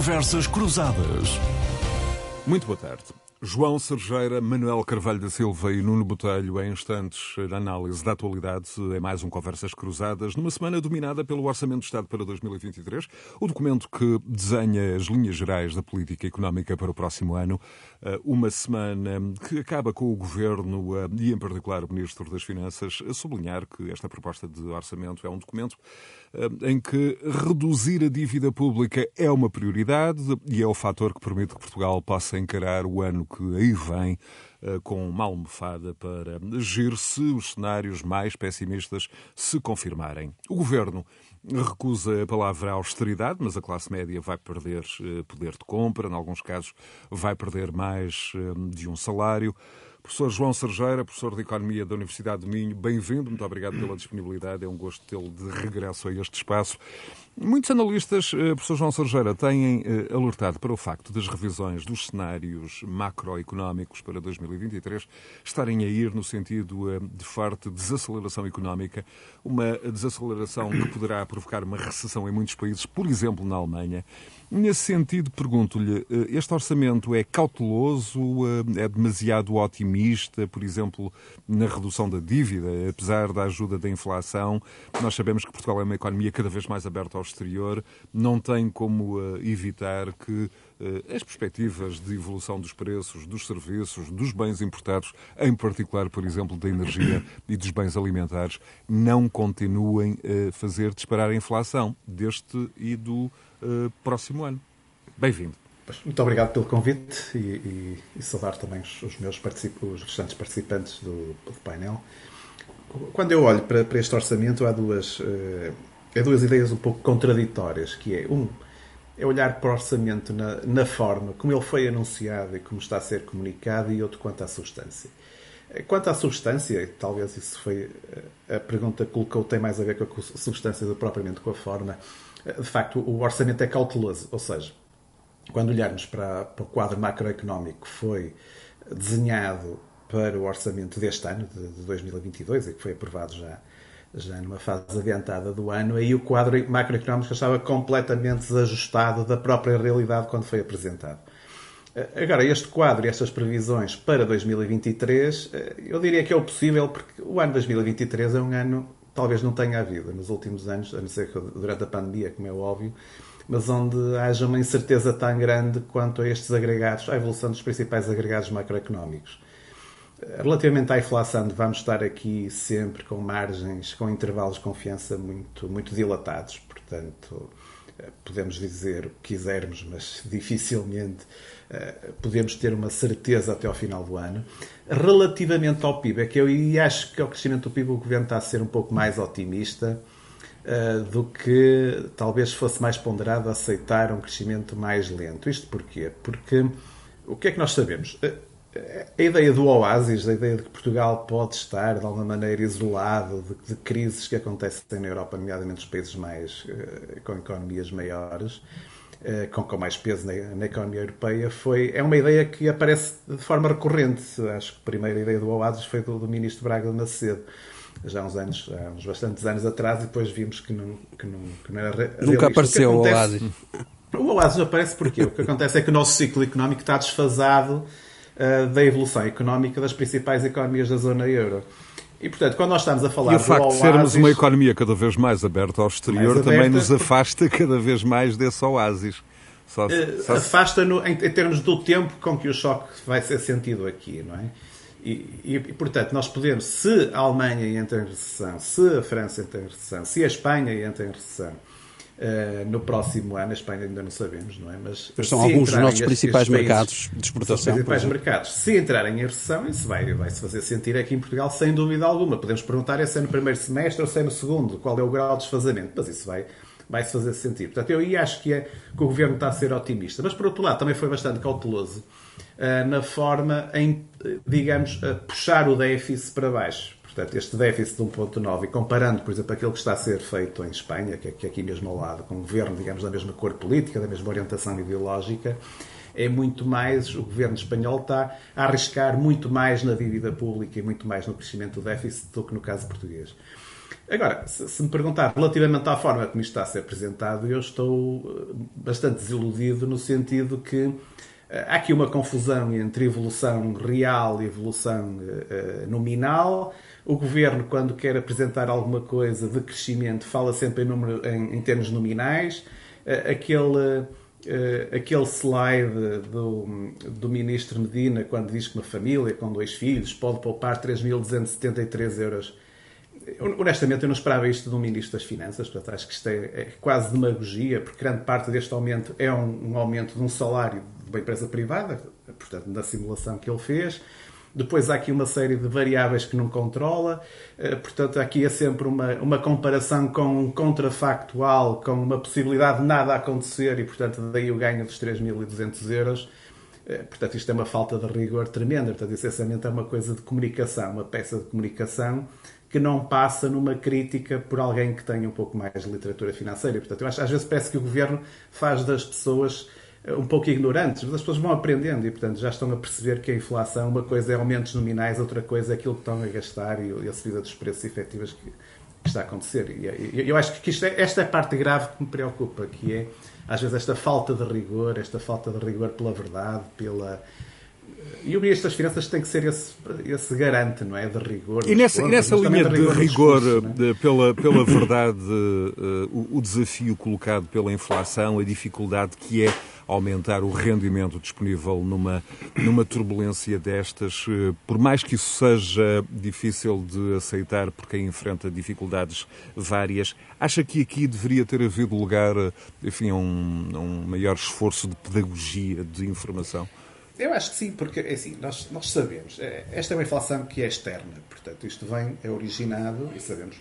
Conversas Cruzadas. Muito boa tarde. João Sergeira, Manuel Carvalho da Silva e Nuno Botelho, em instantes, na análise da atualidade, é mais um Conversas Cruzadas, numa semana dominada pelo Orçamento do Estado para 2023, o documento que desenha as linhas gerais da política económica para o próximo ano, eh, uma semana que acaba com o Governo eh, e, em particular, o Ministro das Finanças, a sublinhar que esta proposta de orçamento é um documento em que reduzir a dívida pública é uma prioridade e é o fator que permite que Portugal possa encarar o ano que aí vem eh, com uma almofada para agir se os cenários mais pessimistas se confirmarem. O governo recusa a palavra austeridade, mas a classe média vai perder eh, poder de compra, em alguns casos vai perder mais eh, de um salário. Professor João Sergeira, professor de Economia da Universidade de Minho, bem-vindo, muito obrigado pela disponibilidade, é um gosto tê-lo de regresso a este espaço. Muitos analistas, eh, professor João Sergeira, têm eh, alertado para o facto das revisões dos cenários macroeconómicos para 2023 estarem a ir no sentido eh, de forte desaceleração económica, uma desaceleração que poderá provocar uma recessão em muitos países, por exemplo na Alemanha. Nesse sentido, pergunto-lhe, este orçamento é cauteloso, é demasiado otimista, por exemplo, na redução da dívida, apesar da ajuda da inflação? Nós sabemos que Portugal é uma economia cada vez mais aberta ao exterior, não tem como uh, evitar que as perspectivas de evolução dos preços, dos serviços, dos bens importados, em particular, por exemplo, da energia e dos bens alimentares, não continuem a fazer disparar a inflação deste e do uh, próximo ano. Bem-vindo. Muito obrigado pelo convite e, e, e saudar também os, os meus os restantes participantes do, do, painel. Quando eu olho para, para este orçamento, há duas, é duas ideias um pouco contraditórias, que é, um, é olhar para o orçamento na, na, forma como ele foi anunciado e como está a ser comunicado, e outro quanto à substância. Quanto à substância, talvez isso foi a pergunta que colocou, tem mais a ver com a substância do propriamente com a forma. De facto, o orçamento é cauteloso, ou seja, quando olharmos para, para o quadro macroeconómico que foi desenhado para o orçamento deste ano, de, de 2022, e que foi aprovado já já numa fase adiantada do ano, aí o quadro macroeconómico estava completamente desajustado da própria realidade quando foi apresentado. Agora, este quadro e estas previsões para 2023, eu diria que é o possível, porque o ano 2023 é um ano, talvez não tenha havido nos últimos anos, a não ser que durante a pandemia, como é óbvio, mas onde haja uma incerteza tão grande quanto a estes agregados, à evolução dos principais agregados macroeconómicos. Relativamente à inflação, vamos estar aqui sempre com margens, com intervalos de confiança muito, muito dilatados. Portanto, eh, podemos dizer o que quisermos, mas dificilmente uh, podemos ter uma certeza até ao final do ano. Relativamente ao PIB, é que eu acho que ao crescimento do PIB o governo está a ser um pouco mais otimista uh, do que talvez fosse mais ponderado aceitar um crescimento mais lento. Isto porquê? Porque o que é que nós sabemos? A ideia do oásis, a ideia de que Portugal pode estar de alguma maneira isolado de, de crises que acontecem na Europa, nomeadamente nos países mais uh, com economias maiores, uh, com, com, mais peso na, na, economia europeia, foi, é uma ideia que aparece de forma recorrente. Acho que a primeira ideia do oásis foi do, do ministro Braga de Macedo já há uns anos, há uns bastantes anos atrás, e depois vimos que não, que não, que não era realista. Nunca apareceu o, acontece, o oásis. O oásis aparece porque o que acontece é que o nosso ciclo económico está desfasado uh, da evolução económica das principais economias da zona euro. E, portanto, quando nós estamos a falar e o facto de sermos uma economia cada vez mais aberta ao exterior aberta, também nos afasta cada vez mais desse oásis. Só, uh, só... Afasta-no em, em, termos do tempo com que o choque vai ser sentido aqui, não é? E, e, e, portanto, nós podemos, se a Alemanha entra em recessão, se a França entra em recessão, se a Espanha entra em recessão, Uh, no próximo ano, a Espanha ainda não sabemos, não é? Mas, Mas são alguns dos nossos principais mercados de exportação. Principais mercados. Se entrarem em recessão, isso vai, vai se fazer sentir aqui em Portugal, sem dúvida alguma. Podemos perguntar é se é no primeiro semestre ou se é no segundo, qual é o grau de desfazamento. Mas isso vai, vai se fazer sentir. Portanto, eu aí acho que, é, que o governo está a ser otimista. Mas, por outro lado, também foi bastante cauteloso uh, na forma em, digamos, uh, puxar o déficit para baixo. Portanto, este déficit de 1,9, e comparando, por exemplo, aquilo que está a ser feito em Espanha, que é, que é aqui mesmo ao lado, com um governo, digamos, da mesma cor política, da mesma orientação ideológica, é muito mais, o governo espanhol está a arriscar muito mais na dívida pública e muito mais no crescimento do déficit do que no caso português. Agora, se, se, me perguntar relativamente à forma como isto está a ser apresentado, eu estou eh, bastante desiludido no sentido que eh, há aqui uma confusão entre evolução real e evolução uh, nominal. O governo, quando quer apresentar alguma coisa de crescimento, fala sempre em, número, em, em termos nominais. Uh, aquele, uh, aquele slide do, do ministro Medina, quando diz que uma família com dois filhos pode poupar 3.273 euros honestamente, eu não esperava isto um Ministro das Finanças, portanto, acho que isto é, é quase demagogia, porque grande parte deste aumento é um, um, aumento de um salário de uma empresa privada, portanto, na simulação que ele fez. Depois há aqui uma série de variáveis que não controla, eh, portanto, aqui é sempre uma, uma comparação com um contrafactual, com uma possibilidade de nada acontecer e, portanto, daí o ganho dos 3.200 euros. Eh, portanto, isto é uma falta de rigor tremenda. Portanto, essencialmente é uma coisa de comunicação, uma peça de comunicação que não passa numa crítica por alguém que tenha um pouco mais de literatura financeira. Portanto, eu acho, às vezes parece que o governo faz das pessoas um pouco ignorantes, mas as pessoas vão aprendendo e, portanto, já estão a perceber que a inflação, uma coisa é aumentos nominais, outra coisa é aquilo que estão a gastar e, a subida dos preços efetivos que, que está a acontecer. E eu acho que isto é, esta é a parte grave que me preocupa, que é, às vezes, esta falta de rigor, esta falta de rigor pela verdade, pela e o Ministro das Finanças tem que ser esse, esse garante, não é? De rigor. E nessa, contas, nessa linha de rigor, rigor discurso, é? pela, pela verdade, uh, o, o, desafio colocado pela inflação, a dificuldade que é aumentar o rendimento disponível numa, numa turbulência destas, uh, por mais que isso seja difícil de aceitar por quem enfrenta dificuldades várias, acha que aqui deveria ter havido lugar, enfim, a um, a um maior esforço de pedagogia, de informação? Eu acho que sim, porque é assim, nós, nós sabemos, é, esta é uma inflação que é externa, portanto, isto vem, é originado, e sabemos,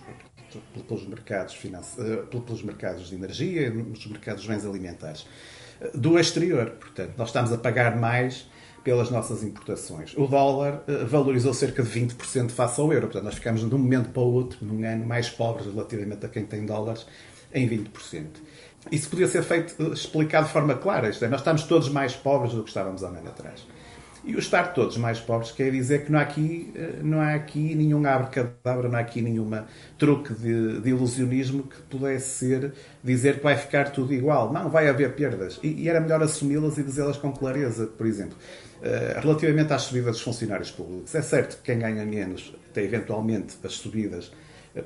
pelos mercados, eh, pelos mercados de energia nos mercados de bens alimentares, eh, do exterior. Portanto, nós estamos a pagar mais pelas nossas importações. O dólar eh, valorizou cerca de 20% face ao euro. Portanto, nós ficamos de um momento para o outro, num ano, mais pobres relativamente a quem tem dólares, em 20% isso podia ser feito, explicado de forma clara. Isto é, nós estamos todos mais pobres do que estávamos há um ano atrás. E o estar todos mais pobres quer dizer que não há aqui, eh, não há aqui nenhum abre-cadabra, não há aqui nenhuma truque de, de, ilusionismo que pudesse ser dizer que vai ficar tudo igual. Não, vai haver perdas. E, e era melhor assumi-las e dizê-las com clareza, por exemplo. Uh, relativamente às subidas dos funcionários públicos, é certo que quem ganha menos tem eventualmente as subidas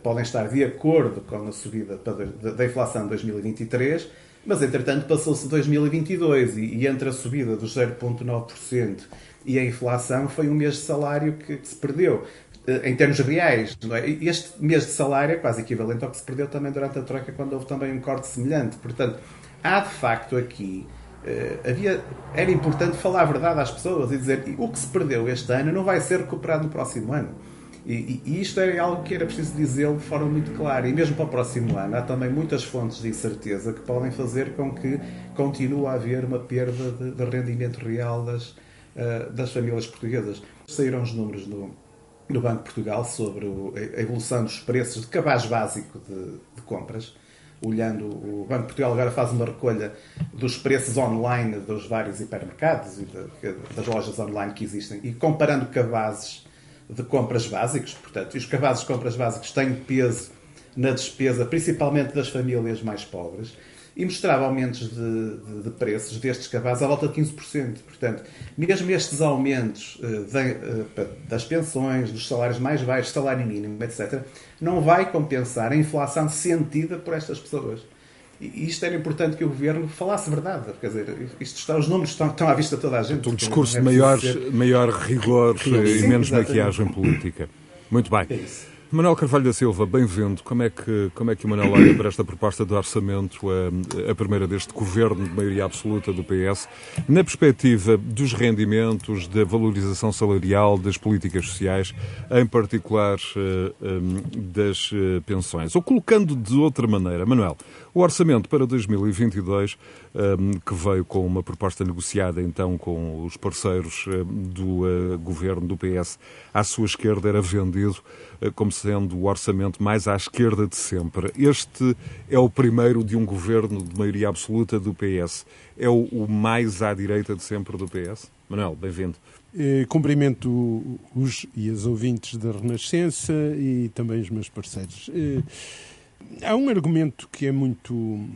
podem estar de acordo com a subida da inflação de 2023, mas entretanto passou-se 2022 e entre a subida dos 0,9% e a inflação foi um mês de salário que, se perdeu. Eh, em termos reais, é? este mês de salário é quase equivalente ao que se perdeu também durante a Troika, quando houve também um corte semelhante. Portanto, há de facto aqui Uh, havia, era importante falar a verdade às pessoas e dizer o que se perdeu este ano não vai ser recuperado no próximo ano. E, e, isto é algo que era preciso dizê-lo de forma muito clara. E mesmo para o próximo ano, há também muitas fontes de incerteza que podem fazer com que continue a haver uma perda de, de rendimento real das, uh, das famílias portuguesas. Saíram os números do, do Banco de Portugal sobre o, a evolução dos preços de cabaz básico de, de compras olhando o Banco de Portugal agora faz uma recolha dos preços online dos vários hipermercados e de, das lojas online que existem e comparando cabazes de compras básicos, portanto, e os cabazes de compras básicos têm peso na despesa, principalmente das famílias mais pobres, e mostrava aumentos de, de, de preços destes cabazes à volta de 15%. Portanto, mesmo estes aumentos de, uh, das pensões, dos salários mais baixos, salário mínimo, etc., não vai compensar a inflação sentida por estas pessoas. E isto era importante que o governo falasse verdade. Quer dizer, isto está, os números estão, estão à vista de toda a gente. Um discurso é de maior, ser... maior rigor Sim, e menos exatamente. maquiagem política. Muito bem. É isso. Manuel Carvalho da Silva, bem-vindo. Como é que como é que o Manuel olha para esta proposta de orçamento, a, a, primeira deste governo de maioria absoluta do PS, na perspectiva dos rendimentos, da valorização salarial, das políticas sociais, em particular uh, um, das uh, pensões? Ou colocando de outra maneira, Manuel, o orçamento para 2022, um, que veio com uma proposta negociada então com os parceiros uh, do governo do PS à sua esquerda, era vendido como sendo o orçamento mais à esquerda de sempre. Este é o primeiro de um governo de maioria absoluta do PS. É o, mais à direita de sempre do PS? Manuel, bem-vindo. Eh, cumprimento os e as ouvintes da Renascença e também os meus parceiros. Eh, há um argumento que é muito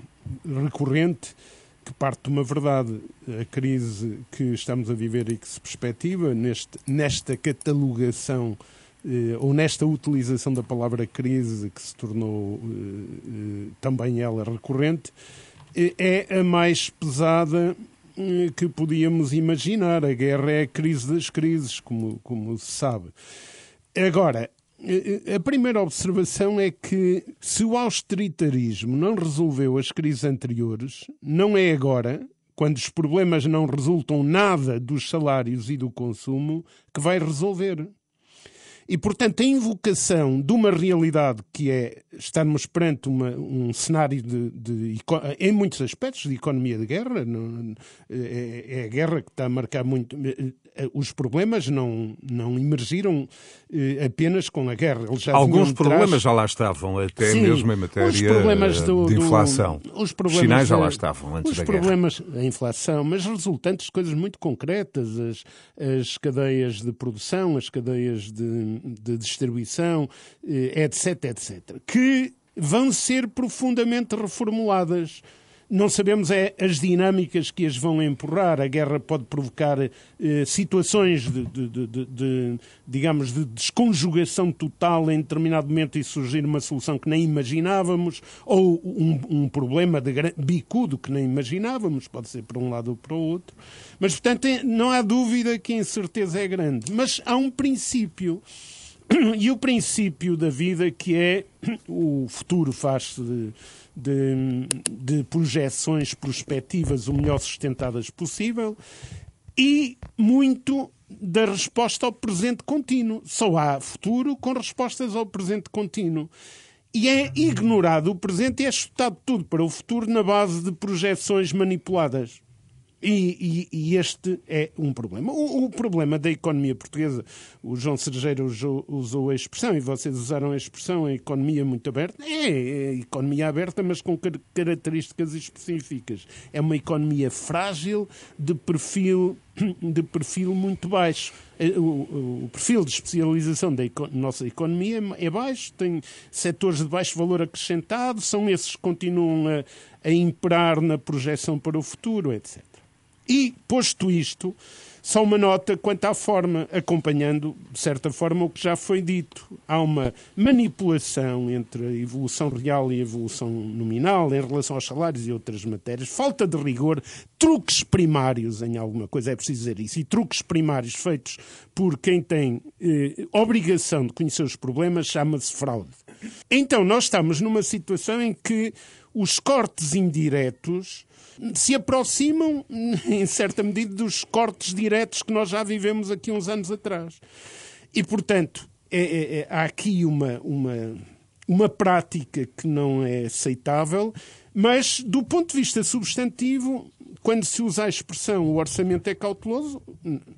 recorrente que parte de uma verdade. A crise que estamos a viver e que se perspectiva neste, nesta catalogação eh, ou nesta utilização da palavra crise que se tornou eh, eh, também ela recorrente, é a mais pesada que podíamos imaginar. A guerra é a crise das crises, como, como se sabe. Agora, a primeira observação é que se o austeritarismo não resolveu as crises anteriores, não é agora, quando os problemas não resultam nada dos salários e do consumo, que vai resolver. E, portanto, a invocação de uma realidade que é estarmos perante uma, um cenário de, de, em muitos aspectos, de economia de guerra, não, é, é, a guerra que está a marcar muito. Eh, os problemas não, não emergiram eh, apenas com a guerra. Alguns problemas trás... já lá estavam, até Sim, mesmo em matéria do, de inflação. Do, os problemas sinais já lá estavam antes os da problemas, guerra. a inflação, mas resultantes de coisas muito concretas, as, as cadeias de produção, as cadeias de, de distribuição, etc, eh, etc, que vão ser profundamente reformuladas não sabemos é as dinâmicas que as vão empurrar. A guerra pode provocar eh, situações de, de, de, de, digamos, de desconjugação total em determinado momento e surgir uma solução que nem imaginávamos, ou um, um problema de bicudo que nem imaginávamos, pode ser para um lado ou para o outro. Mas, portanto, não há dúvida que a incerteza é grande. Mas há um princípio. E o princípio da vida que é o futuro faz-se de de, de projeções prospectivas o melhor sustentadas possível e muito da resposta ao presente contínuo. Só há futuro com respostas ao presente contínuo. E é ignorado o presente e é chutado tudo para o futuro na base de projeções manipuladas. E, e, e, este é um problema. O, o, problema da economia portuguesa, o João Sergeiro usou, usou, a expressão, e vocês usaram a expressão, a economia muito aberta. É, é economia aberta, mas com car características específicas. É uma economia frágil, de perfil, de perfil muito baixo. Eh, o, o perfil de especialização da eco nossa economia é baixo, tem setores de baixo valor acrescentado, são esses que continuam a, a imperar na projeção para o futuro, etc. E, posto isto, só uma nota quanto à forma, acompanhando, de certa forma, o que já foi dito. Há uma manipulação entre a evolução real e a evolução nominal em relação aos salários e outras matérias, falta de rigor, truques primários em alguma coisa, é preciso dizer isso, e truques primários feitos por quem tem eh, obrigação de conhecer os problemas chama-se fraude. Então, nós estamos numa situação em que os cortes indiretos se aproximam, em certa medida, dos cortes diretos que nós já vivemos aqui uns anos atrás. E, portanto, é, é, é, há aqui uma, uma, uma prática que não é aceitável, mas, do ponto de vista substantivo, quando se usa a expressão o orçamento é cauteloso,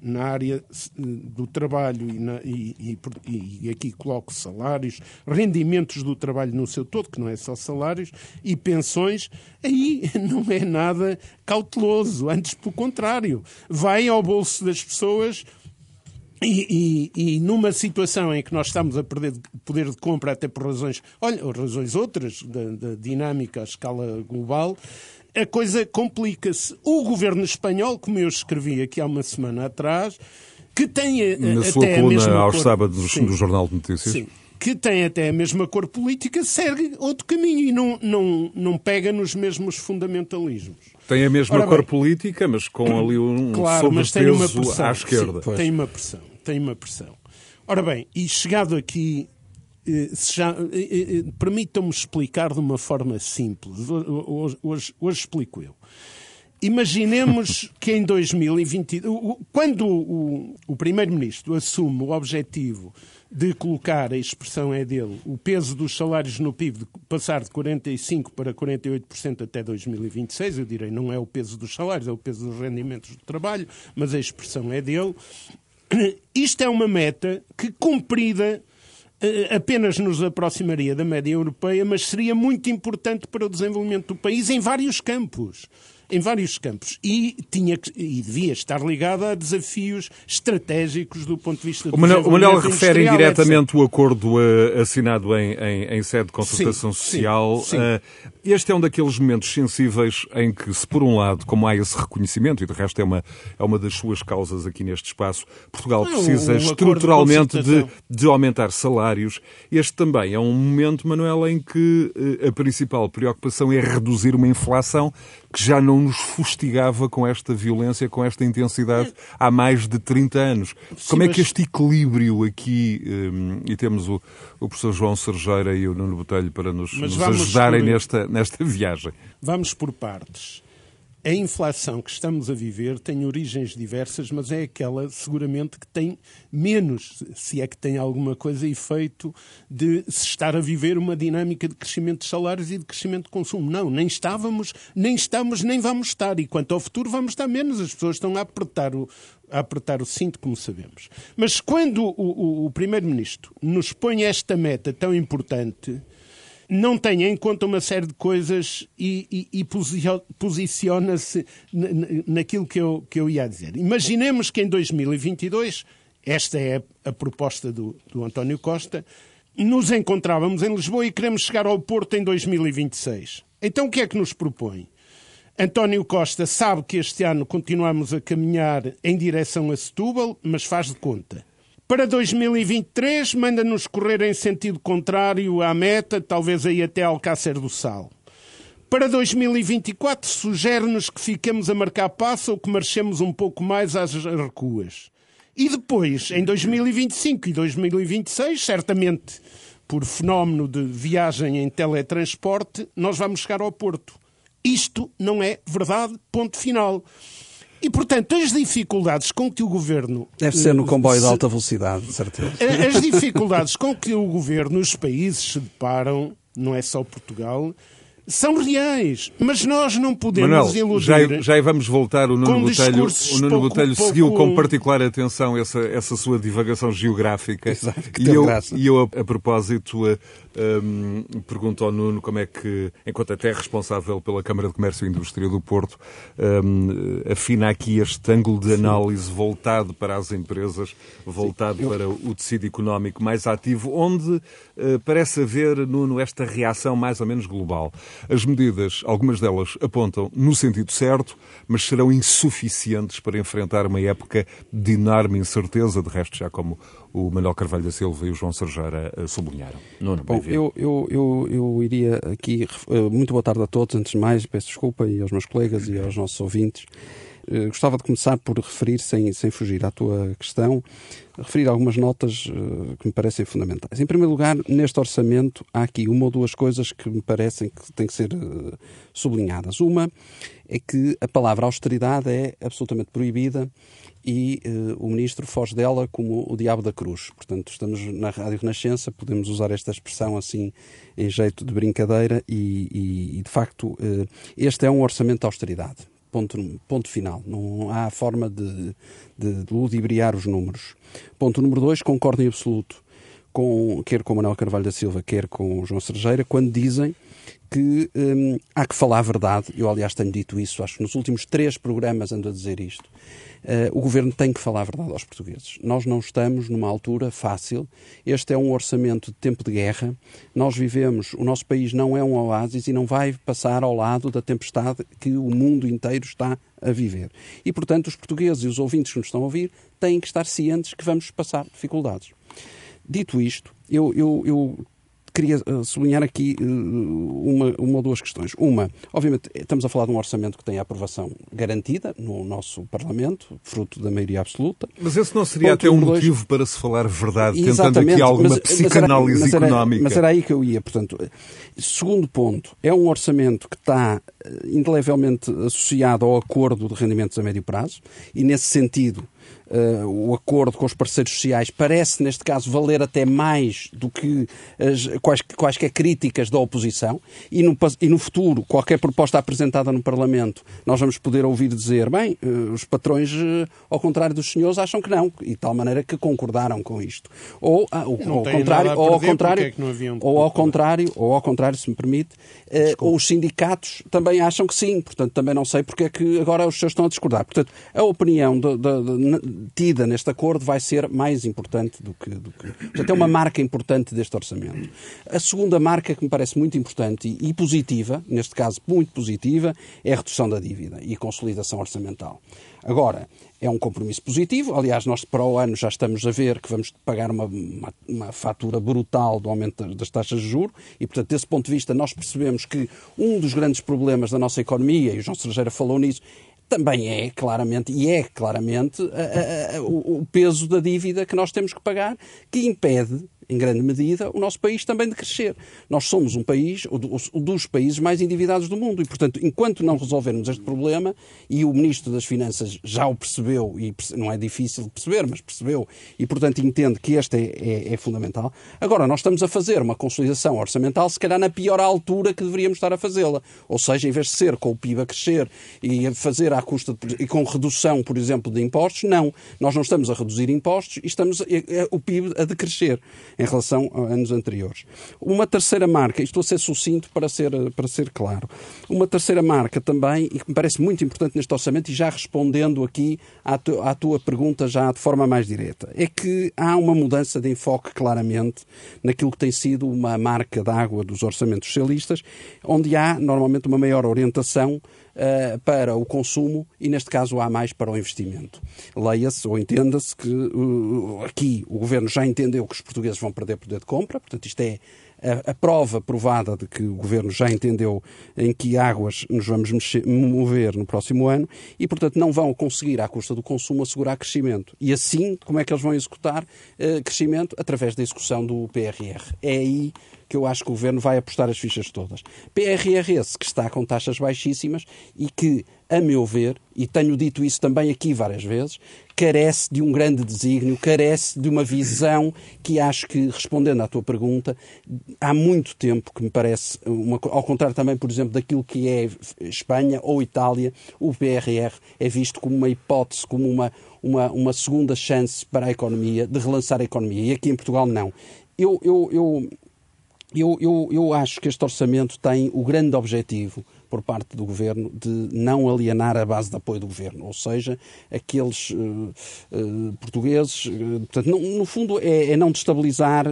na área do trabalho e, na, e, e, e, aqui coloco salários, rendimentos do trabalho no seu todo, que não é só salários, e pensões, aí não é nada cauteloso, antes pelo contrário, vai ao bolso das pessoas. E, e, e, numa situação em que nós estamos a perder poder de compra até por razões, olha, razões outras da, da dinâmica à escala global, a coisa complica-se. O governo espanhol, como eu escrevi aqui há uma semana atrás, que tem Na até sua coluna a mesma aos cor... sábados sim, do Jornal de Notícias. Sim, que tem até a mesma cor política, segue outro caminho e não, não, não pega nos mesmos fundamentalismos. Tem a mesma Ora, cor bem, política, mas com ali um claro, mas tem uma pressão, à esquerda. Sim, tem uma pressão, tem uma pressão. Ora bem, e chegado aqui permitam-me explicar de uma forma simples. Hoje, hoje, hoje explico eu. Imaginemos que em 2020, quando o, o Primeiro-Ministro assume o objetivo de colocar, a expressão é dele, o peso dos salários no PIB de passar de 45% para 48% até 2026, eu direi não é o peso dos salários, é o peso dos rendimentos do trabalho, mas a expressão é dele. Isto é uma meta que, cumprida, eh, apenas nos aproximaria da média europeia, mas seria muito importante para o desenvolvimento do país em vários campos. Em vários campos e, tinha que, e devia estar ligada a desafios estratégicos do ponto de vista do O Manuel, refere indiretamente o acordo uh, assinado em, em, em, sede de consultação sim, social. Sim, sim. Uh, este é um daqueles momentos sensíveis em que, se por um lado, como há esse reconhecimento, e de resto é uma, é uma das suas causas aqui neste espaço, Portugal precisa estruturalmente de, de, aumentar salários, este também é um momento, Manuel, em que uh, a principal preocupação é reduzir uma inflação que já não nos fustigava com esta violência, com esta intensidade há mais de 30 anos. Sim, Como é que este equilíbrio aqui, um, e temos o, o professor João Sergeira e o Nuno Botelho para nos, nos ajudarem por... nesta, nesta viagem? Vamos por partes. A inflação que estamos a viver tem origens diversas, mas é aquela seguramente que tem menos, se é que tem alguma coisa, efeito de se estar a viver uma dinâmica de crescimento de salários e de crescimento de consumo. Não, nem estávamos, nem estamos, nem vamos estar. E quanto ao futuro, vamos estar menos. As pessoas estão a apertar o, a apertar o cinto, como sabemos. Mas quando o, o, o Primeiro-Ministro nos põe esta meta tão importante não tem em conta uma série de coisas e, e, e posiciona-se naquilo que eu, que eu ia dizer. Imaginemos que em 2022, esta é a proposta do, do António Costa, nos encontrávamos em Lisboa e queremos chegar ao Porto em 2026. Então o que é que nos propõe? António Costa sabe que este ano continuamos a caminhar em direção a Setúbal, mas faz de conta. Para 2023, manda-nos correr em sentido contrário à meta, talvez aí até Alcácer do Sal. Para 2024, sugere-nos que fiquemos a marcar passo ou que marchemos um pouco mais às recuas. E depois, em 2025 e 2026, certamente por fenómeno de viagem em teletransporte, nós vamos chegar ao Porto. Isto não é verdade, ponto final. E, portanto, as dificuldades com que o governo. Deve ser no comboio se, de alta velocidade, de certeza. As dificuldades com que o governo, os países se deparam, não é só Portugal, são reais, mas nós não podemos Manuel, iludir. Já, já vamos voltar. O Nuno Botelho, o Nuno pouco, Botelho pouco... seguiu com particular atenção essa, essa sua divagação geográfica. Exato, e, eu, e eu, a, a propósito, um, pergunto ao Nuno como é que, enquanto até responsável pela Câmara de Comércio e Indústria do Porto, um, afina aqui este ângulo de análise Sim. voltado para as empresas, voltado eu... para o tecido económico mais ativo, onde uh, parece haver, Nuno, esta reação mais ou menos global. As medidas, algumas delas apontam no sentido certo, mas serão insuficientes para enfrentar uma época de enorme incerteza, de resto, já como o Manuel Carvalho da Silva e o João Sergeira eh, sublinharam. Nuno, Bom, eu, eu, eu, eu iria aqui. Eh, muito boa tarde a todos, antes de mais, peço desculpa e aos meus colegas e aos nossos ouvintes. Eh, gostava de começar por referir, sem, sem fugir à tua questão, referir algumas notas que me parecem fundamentais. Em primeiro lugar, neste orçamento há aqui uma ou duas coisas que me parecem que têm que ser sublinhadas. Uma é que a palavra austeridade é absolutamente proibida e uh, o ministro foge dela como o diabo da cruz. Portanto, estamos na Rádio Renascença, podemos usar esta expressão assim em jeito de brincadeira e, e, e de facto, este é um orçamento de austeridade. Ponto, ponto final. Não há forma de, de, de ludibriar os números. Ponto número dois, concordo em absoluto, com, quer com Manuel Carvalho da Silva, quer com João Sergeira, quando dizem que hum, há que falar a verdade. Eu, aliás, tenho dito isso, acho que nos últimos três programas ando a dizer isto. Uh, o governo tem que falar a verdade aos portugueses. Nós não estamos numa altura fácil. Este é um orçamento de tempo de guerra. Nós vivemos, o nosso país não é um oásis e não vai passar ao lado da tempestade que o mundo inteiro está a viver. E, portanto, os portugueses e os ouvintes que nos estão a ouvir têm que estar cientes que vamos passar dificuldades. Dito isto, eu, eu, eu queria eh, sublinhar aqui eh, uma, uma ou duas questões. Uma, obviamente, estamos a falar de um orçamento que tem a aprovação garantida no nosso Parlamento, fruto da maioria absoluta. Mas esse não seria Ponto até um motivo dois... para se falar verdade, tentando aqui alguma mas, psicanálise mas era, económica. Mas era, aí que eu ia. Portanto, segundo ponto, é um orçamento que está eh, indelevelmente associado ao acordo de rendimentos a médio prazo e, nesse sentido, o acordo com os parceiros sociais parece, neste caso, valer até mais do que as, quais, quaisquer críticas da oposição e no, e no futuro, qualquer proposta apresentada no Parlamento, nós vamos poder ouvir dizer, bem, uh, os patrões, uh, ao contrário dos senhores, acham que não, e de tal maneira que concordaram com isto. Ou, ou ao contrário, ou ao contrário, é ou ao contrário, ou ao contrário, se me permite, ou os sindicatos também acham que sim, portanto também não sei porque é que agora os senhores estão a discordar. Portanto, a opinião de, de, de, tida neste acordo vai ser mais importante do que, do que. Portanto, é uma marca importante deste orçamento. A segunda marca que me parece muito importante e, positiva, neste caso muito positiva, é a redução da dívida e consolidação orçamental. Agora, é um compromisso positivo. Aliás, nós para o ano já estamos a ver que vamos pagar uma, uma, uma, fatura brutal do aumento das taxas de juros e, portanto, desse ponto de vista, nós percebemos que um dos grandes problemas da nossa economia, e o João Sergeira falou nisso, também é claramente, e é claramente, a, a, a, o peso da dívida que nós temos que pagar, que impede em grande medida, o nosso país também de crescer. Nós somos um país, o dos países mais endividados do mundo, e, portanto, enquanto não resolvermos este problema, e o Ministro das Finanças já o percebeu, e não é difícil de perceber, mas percebeu, e, portanto, entende que este é, é, é fundamental. Agora, nós estamos a fazer uma consolidação orçamental, se calhar na pior altura que deveríamos estar a fazê-la. Ou seja, em vez de ser com o PIB a crescer e a fazer à custa de, e com redução, por exemplo, de impostos, não. Nós não estamos a reduzir impostos e estamos a, a, o PIB a decrescer em relação a anos anteriores. Uma terceira marca, estou a ser sucinto para ser, para ser claro, uma terceira marca também, e que me parece muito importante neste orçamento, e já respondendo aqui à, tu, à tua pergunta já de forma mais direta, é que há uma mudança de enfoque claramente naquilo que tem sido uma marca d'água dos orçamentos socialistas, onde há normalmente uma maior orientação uh, para o consumo e, neste caso, há mais para o investimento. Leia-se ou entenda-se que uh, aqui o Governo já entendeu que os portugueses vão perder poder de compra, portanto, isto é a, a, prova provada de que o Governo já entendeu em que águas nos vamos mexer, mover no próximo ano e, portanto, não vão conseguir, à custa do consumo, assegurar crescimento. E assim, como é que eles vão executar uh, crescimento? Através da execução do PRR. É aí que eu acho que o Governo vai apostar as fichas todas. PRR esse que está com taxas baixíssimas e que, a meu ver, e tenho dito isso também aqui várias vezes, carece de um grande desígnio, carece de uma visão que acho que, respondendo à tua pergunta, há muito tempo que me parece, uma, ao contrário também, por exemplo, daquilo que é Espanha ou Itália, o PRR é visto como uma hipótese, como uma, uma, uma segunda chance para a economia, de relançar a economia. E aqui em Portugal não. Eu, eu, eu, eu, eu, eu acho que este orçamento tem o grande objetivo por parte do governo de não alienar a base de apoio do governo, ou seja, aqueles uh, uh, portugueses, uh, portanto, não, no fundo é, é não destabilizar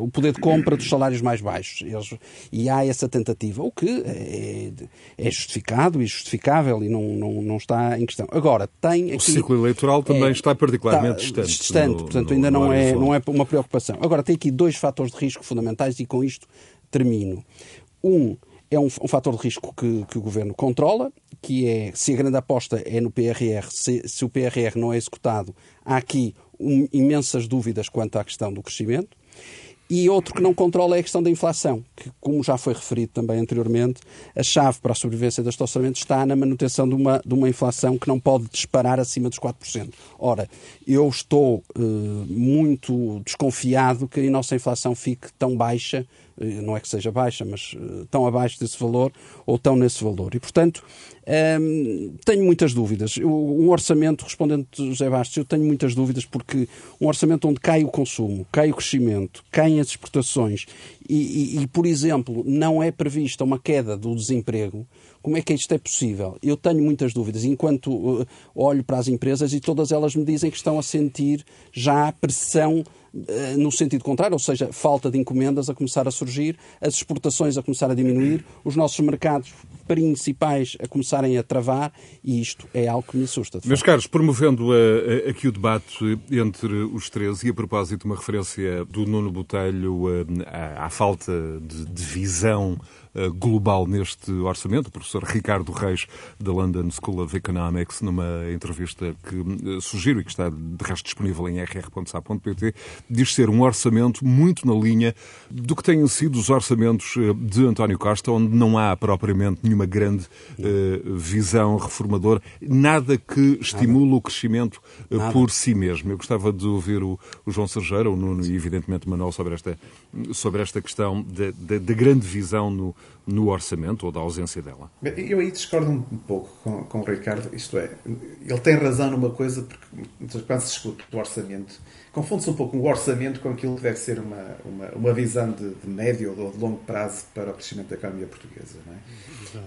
o poder de compra dos salários mais baixos. Eles, e há essa tentativa, o que é, é justificado e justificável e não, não, não está em questão. Agora, tem aqui, O ciclo eleitoral também é, está particularmente está distante. Distante, no, portanto, no, ainda não, é, não é uma preocupação. Agora, tem aqui dois fatores de risco fundamentais e com isto termino. Um, é um, um fator de risco que, que, o Governo controla, que é se a grande aposta é no PRR, se, se o PRR não é executado, há aqui um, imensas dúvidas quanto à questão do crescimento. E outro que não controla é a questão da inflação, que, como já foi referido também anteriormente, a chave para a sobrevivência deste orçamento está na manutenção de uma, de uma inflação que não pode disparar acima dos 4%. Ora, eu estou eh, muito desconfiado que a nossa inflação fique tão baixa não é que seja baixa, mas eh, tão abaixo desse valor ou tão nesse valor. E, portanto, ehm, tenho muitas dúvidas. Um orçamento, respondendo José Bastos, eu tenho muitas dúvidas porque um orçamento onde cai o consumo, cai o crescimento, caem as exportações e, e, e por exemplo, não é prevista uma queda do desemprego, como é que isto é possível? Eu tenho muitas dúvidas. Enquanto uh, olho para as empresas e todas elas me dizem que estão a sentir já pressão uh, no sentido contrário, ou seja, falta de encomendas a começar a surgir, as exportações a começar a diminuir, os nossos mercados principais a começarem a travar e isto é algo que me assusta. Meus caros, promovendo uh, aqui o debate entre os três e a propósito de uma referência do Nuno Botelho à falta de, de visão global neste orçamento. O professor Ricardo Reis, da London School of Economics, numa entrevista que uh, sugiro e que está de resto disponível em rr.sa.pt, diz ser um orçamento muito na linha do que têm sido os orçamentos de António Costa, onde não há propriamente nenhuma grande visão reformadora, nada que estimule o crescimento nada. por si mesmo. Eu gostava de ouvir o, o João Sergeira, o Nuno e, evidentemente, o Manuel sobre esta, sobre esta questão da grande visão no, no orçamento ou da ausência dela. Eu aí discordo um pouco com, com o Ricardo. Isto é, ele tem razão numa coisa, porque quando se discute o orçamento, confunde-se um pouco o orçamento com aquilo que deve ser uma, uma, uma visão de, de, médio ou de longo prazo para o crescimento da economia portuguesa. Não é?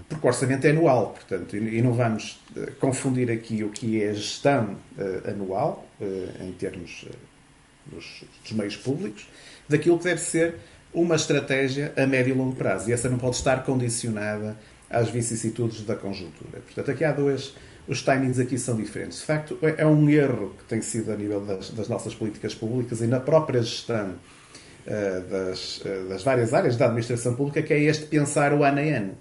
Porque o orçamento é anual, portanto, e não vamos eh, confundir aqui o que é a gestão uh, anual, uh, em termos uh, dos, dos meios públicos, daquilo que deve ser uma estratégia a médio e longo prazo. E essa não pode estar condicionada às vicissitudes da conjuntura. Portanto, aqui há dois. Os timings aqui são diferentes. De facto, é um erro que tem sido a nível das, das nossas políticas públicas e na própria gestão uh, das, uh, das várias áreas da administração pública, que é este pensar o ano a ano.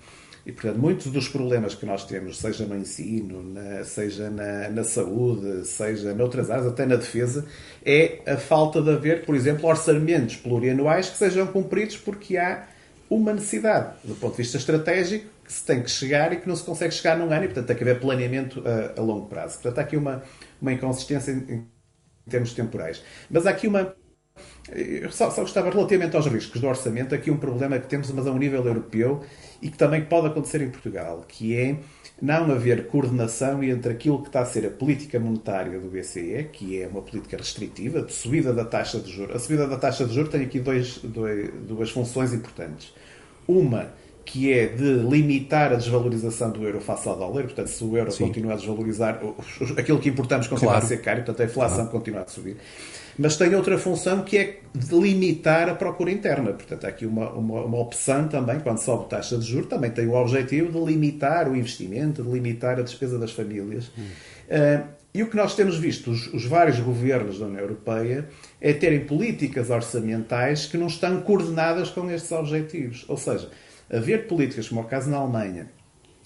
E, portanto, muitos dos problemas que nós temos, seja no ensino, na, seja na, na, saúde, seja noutras áreas, até na defesa, é a falta de haver, por exemplo, orçamentos plurianuais que sejam cumpridos porque há uma necessidade, do ponto de vista estratégico, que se tem que chegar e que não se consegue chegar num ano, e, portanto, tem que haver planeamento a, a longo prazo. Portanto, há aqui uma, uma inconsistência em, em termos temporais. Mas há aqui uma, eu só, só gostava, relativamente aos riscos do orçamento, aqui um problema que temos, mas a um nível europeu, e que também pode acontecer em Portugal, que é não haver coordenação entre aquilo que está a ser a política monetária do BCE, que é uma política restritiva, de subida da taxa de juros. A subida da taxa de juros tem aqui dois, dois, duas funções importantes. Uma, que é de limitar a desvalorização do euro face ao dólar, portanto, se o euro Sim. continua a desvalorizar, aquilo que importamos continua claro. a ser caro, portanto, a inflação claro. continua a subir mas tem outra função que é limitar a procura interna. Portanto, há aqui uma, uma, uma, opção também, quando sobe taxa de juros, também tem o objetivo de limitar o investimento, de limitar a despesa das famílias. Hum. Uh, e o que nós temos visto, os, os, vários governos da União Europeia, é terem políticas orçamentais que não estão coordenadas com estes objetivos. Ou seja, haver políticas, como é o caso na Alemanha,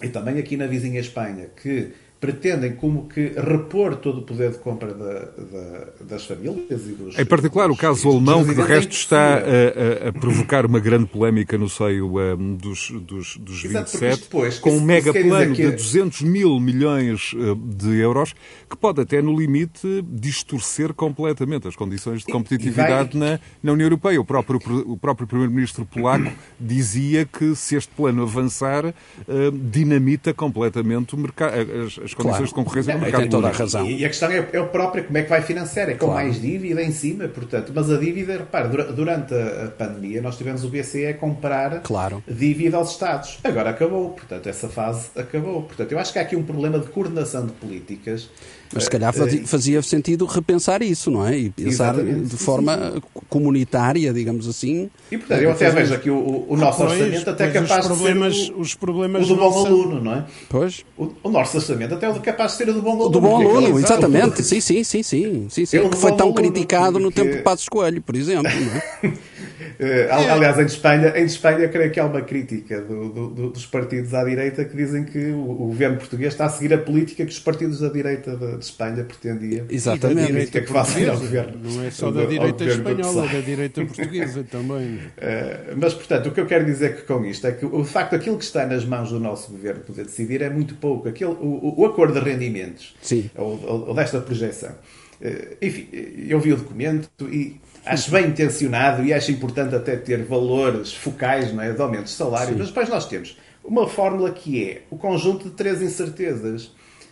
e também aqui na vizinha Espanha, que pretendem como que repor todo o poder de compra da, da, das famílias e dos... Em particular o caso alemão, que de resto está a, a, provocar uma grande polémica no seio um, dos, dos, dos Exato, 27, depois, com um mega plano que... de 200 mil milhões uh, de euros, que pode até, no limite, distorcer completamente as condições de competitividade vai... na, na União Europeia. O próprio, o próprio Primeiro-Ministro polaco dizia que se este plano avançar, uh, dinamita completamente o mercado, as, as as condições claro. de concorrência no mercado tem toda a razão. E, a questão é, é o próprio, como é que vai financiar? É com claro. mais dívida em cima, portanto. Mas a dívida, repare, durante a pandemia nós tivemos o BCE a comprar claro. dívida aos Estados. Agora acabou, portanto, essa fase acabou. Portanto, eu acho que há aqui um problema de coordenação de políticas mas se calhar fazia, eh, fazia sentido repensar isso, não é? E pensar Exatamente. de forma comunitária, digamos assim. E portanto, eu até vejo aqui o, o nosso pois, orçamento até capaz problemas, de ser o, os problemas o do bom são... aluno, não é? Pois. O, o, nosso orçamento até é capaz de ser o do bom aluno. Do bom aluno, exatamente. Sim, sim, sim, sim. sim, sim. Que foi tão criticado no tempo de Passos Coelho, por exemplo, não é? Eh, aliás, em Espanha, em Espanha, creio que há uma crítica do, do, dos partidos à direita que dizem que o, governo português está a seguir a política que os partidos da direita de, de Espanha pretendiam. Exatamente. E da que fazem ao governo. Não é só da direita espanhola, da direita portuguesa também. Uh, mas, portanto, o que eu quero dizer que com isto é que o facto aquilo que está nas mãos do nosso governo poder decidir é muito pouco. Aquele, o, o acordo de rendimentos, Sim. Ou, ou, ou desta projeção. Uh, enfim, eu vi o documento e acho bem intencionado e acho importante até ter valores focais não é, de aumento de salário, Sim. mas depois nós temos uma fórmula que é o conjunto de três incertezas.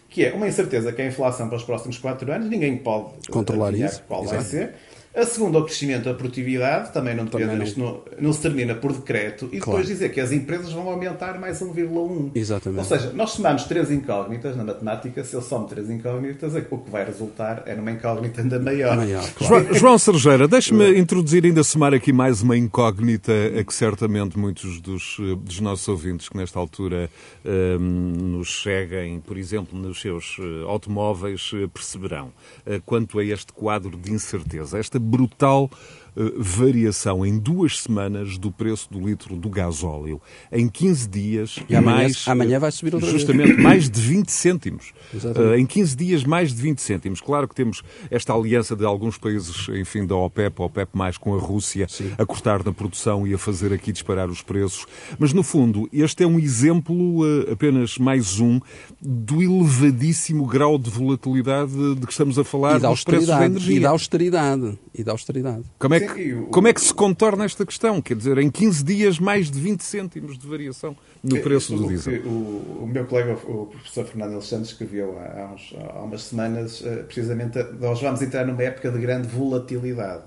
Que é uma incerteza que é a inflação para os próximos quatro anos, ninguém pode controlar isso. qual Exato. vai ser. A segunda, o crescimento da produtividade, também não depende, também não. Não, não, se termina por decreto, e claro. depois dizer que as empresas vão aumentar mais 1,1. Exatamente. Ou seja, nós somamos três incógnitas na matemática, se eu somo três incógnitas, o que vai resultar é numa incógnita ainda maior. maior claro. João, João Sergeira, deixe-me introduzir ainda somar aqui mais uma incógnita a que certamente muitos dos, dos nossos ouvintes que nesta altura um, nos seguem, por exemplo, nos seus eh, automóveis, eh, perceberão uh, quanto a este quadro de incerteza. Esta brutal uh, variação em duas semanas do preço do litro do gasóleo. Em 15 dias, e amanhã, mais, amanhã vai subir outra justamente vez. mais de 20 cêntimos. Uh, em 15 dias, mais de 20 cêntimos. Claro que temos esta aliança de alguns países, enfim, da OPEP, OPEP mais com a Rússia, Sim. a cortar na produção e a fazer aqui disparar os preços. Mas, no fundo, este é um exemplo, apenas mais um, do elevadíssimo grau de volatilidade de que estamos a falar e da nos preços da energia. E da austeridade. E da austeridade. Como é, que, como é que se contorna esta questão? Quer dizer, em 15 dias, mais de 20 cêntimos de variação no preço do diesel. O, o, meu colega, o professor Fernando Alexandre, escreveu há, uns, há umas semanas, eh, precisamente, nós vamos entrar numa época de grande volatilidade.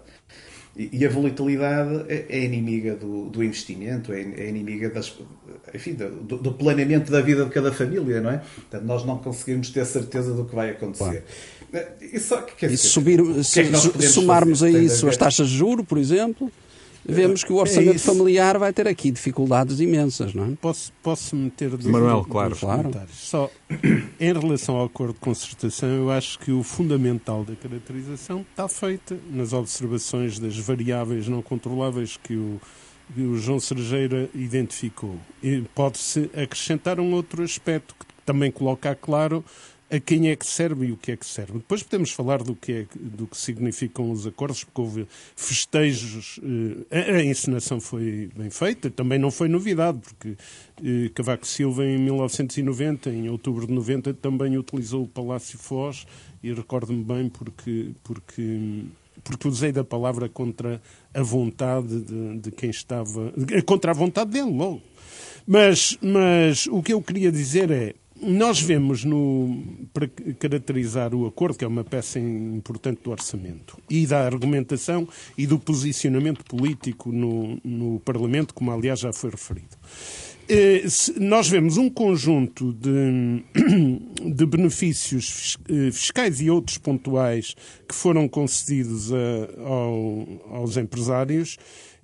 E a volatilidade é, é inimiga do, do investimento, é, é, inimiga das, enfim, do, do, planeamento da vida de cada família, não é? Portanto, nós não conseguimos ter certeza do que vai acontecer. Claro. E, só, que, e subir, que é somarmos fazer? a isso as taxas de juro, por exemplo, vemos que o é orçamento é familiar vai ter aqui dificuldades imensas, não é? Posso, posso meter dois, Manuel, claro. claro. Só em relação ao acordo de concertação, eu acho que o fundamental da caracterização está feita nas observações das variáveis não controláveis que o, que o João Sergeira identificou. Pode-se acrescentar um outro aspecto que também coloca claro a quem é que serve e o que é que serve. Depois podemos falar do que, é, do que significam os acordos, porque houve festejos, eh, a encenação foi bem feita, também não foi novidade, porque eh, Cavaco Silva em 1990, em outubro de 90, também utilizou o Palácio Foz, e recordo-me bem porque, porque, porque usei da palavra contra a vontade de, de quem estava, contra a vontade dele, logo. Mas, mas o que eu queria dizer é, nós vemos, no, para caracterizar o acordo, que é uma peça importante do orçamento, e da argumentação e do posicionamento político no, no Parlamento, como aliás já foi referido. Eh, nós vemos um conjunto de, de benefícios eh, fiscais e outros pontuais que foram concedidos a, ao, aos empresários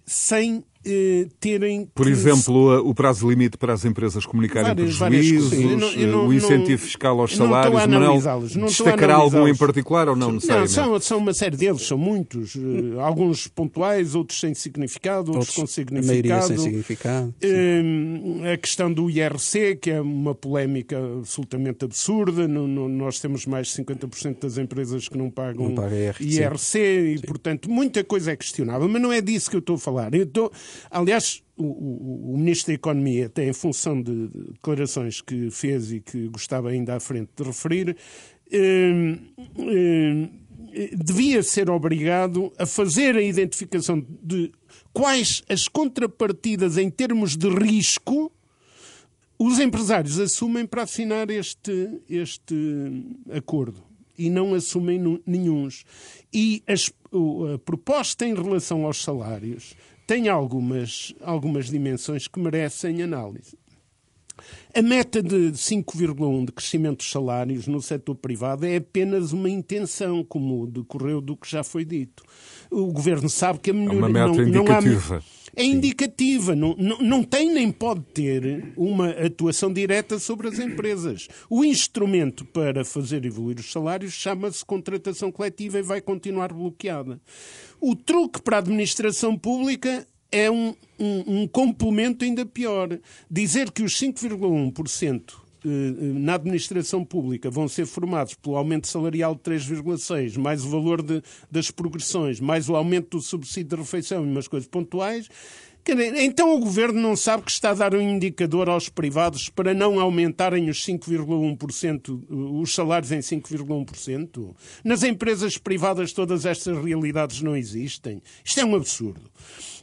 sem eh, terem. Por que... exemplo, o prazo limite para as empresas comunicarem várias, prejuízos, não, o incentivo não, fiscal aos salários, não destacará algum em particular ou não necessariamente? Não, são, são uma série deles, são muitos. Uh, alguns pontuais, outros sem significado, outros, outros com significado. sem significado. Uh, a questão do IRC, que é uma polémica absolutamente absurda. No, no, nós temos mais de 50% das empresas que não pagam não paga IRC, IRC e, portanto, muita coisa é questionável. Mas não é disso que eu estou a falar. Eu estou Aliás, o, o, o, Ministro da Economia, até em função de declarações que fez e que gostava ainda à frente de referir, eh, eh, devia ser obrigado a fazer a identificação de quais as contrapartidas em termos de risco os empresários assumem para assinar este, este acordo e não assumem nenhuns. E as, a proposta em relação aos salários tem algumas, algumas dimensões que merecem análise. A meta de 5,1 de crescimento dos salários no setor privado é apenas uma intenção, como decorreu do que já foi dito. O governo sabe que a melhoria. É uma meta não, indicativa. Não há, é indicativa, não, não, não tem nem pode ter uma atuação direta sobre as empresas. O instrumento para fazer evoluir os salários chama-se contratação coletiva e vai continuar bloqueada. O truque para a administração pública é um, um, um complemento ainda pior. Dizer que os 5,1% eh, na administração pública vão ser formados pelo aumento salarial de 3,6, mais o valor de, das progressões, mais o aumento do subsídio de refeição e umas coisas pontuais. Então o governo não sabe que está a dar um indicador aos privados para não aumentarem os 5,1%, os salários em 5,1%? Nas empresas privadas todas estas realidades não existem. Isto é um absurdo.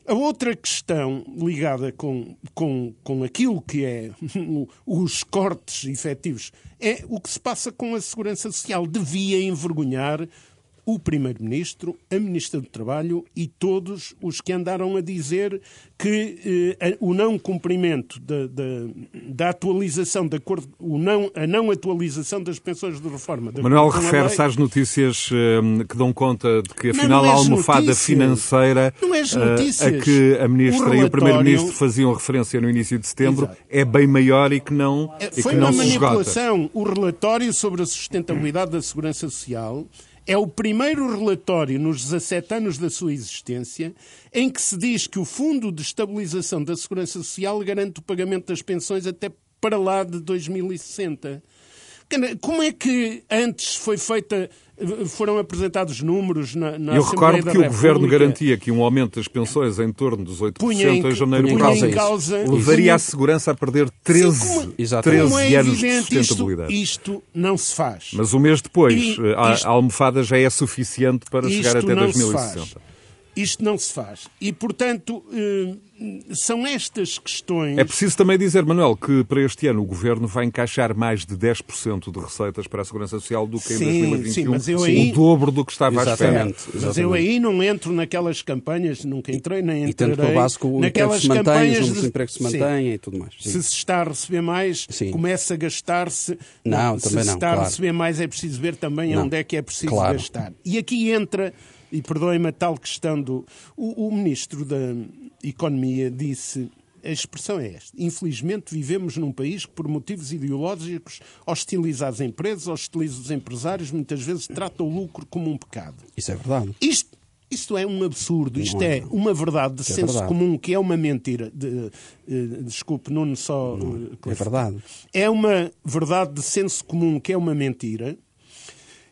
A outra questão ligada com, com, com aquilo que é os cortes efetivos é o que se passa com a segurança social. Devia envergonhar o Primeiro-Ministro, a Ministra do Trabalho e todos os que andaram a dizer que eh, o não cumprimento da, da, da, atualização de acordo, o não, a não atualização das pensões de reforma. Manuel refere-se às notícias eh, que dão conta de que afinal é a almofada notícias. financeira é a que a Ministra e o Primeiro-Ministro faziam referência no início de setembro Exato. é bem maior e que não, é, e Foi que não uma manipulação. O relatório sobre a sustentabilidade da segurança social É o primeiro relatório nos 17 anos da sua existência em que se diz que o Fundo de Estabilização da Segurança Social garante o pagamento das pensões até para lá de 2060. Como é que antes foi feita, foram apresentados números na, na Eu Assembleia recordo que o? Governo garantia que um aumento das pensões em torno dos 8% punha em, em janeiro punha causa em isso. causa levaria a segurança a perder 13, Sim, como- Exatamente. 13 como é anos de evidente, isto, sustentabilidade. isto não se faz. Mas um mês depois, E a, isto- a almofada já é suficiente para chegar Isto até não se 2060. Isto não se faz. E, portanto, eh, são estas questões. É preciso também dizer, Manuel, que para este ano o Governo vai encaixar mais de 10% de receitas para a Segurança Social do que em Sim, 2021. sim, mas eu aí- O dobro do que estava à espera. Exatamente. Mas eu exatamente. aí não entro naquelas campanhas, nunca entrei, nem E entrarei. tendo por base que o emprego naquelas se mantém, os campanhas números de- de emprego se Sim. mantêm e tudo mais. Sim. Se se está a receber mais, Sim. começa a gastar-se. Não, se também se não, está a claro. receber mais, é preciso ver também Não. onde é que é preciso Claro. gastar. E aqui entra, e perdoem-me a tal questão do. O, o Ministro da Economia disse. A expressão é esta. Infelizmente, vivemos num país que, por motivos ideológicos, hostiliza as empresas, hostiliza os empresários, muitas vezes trata o lucro como um pecado. Isso é verdade. Isto, isto é um absurdo, isto Não é. é uma verdade de é senso verdade. comum que é uma mentira. De, eh, desculpe, Nuno, só. eh, É verdade. É uma verdade de senso comum que é uma mentira.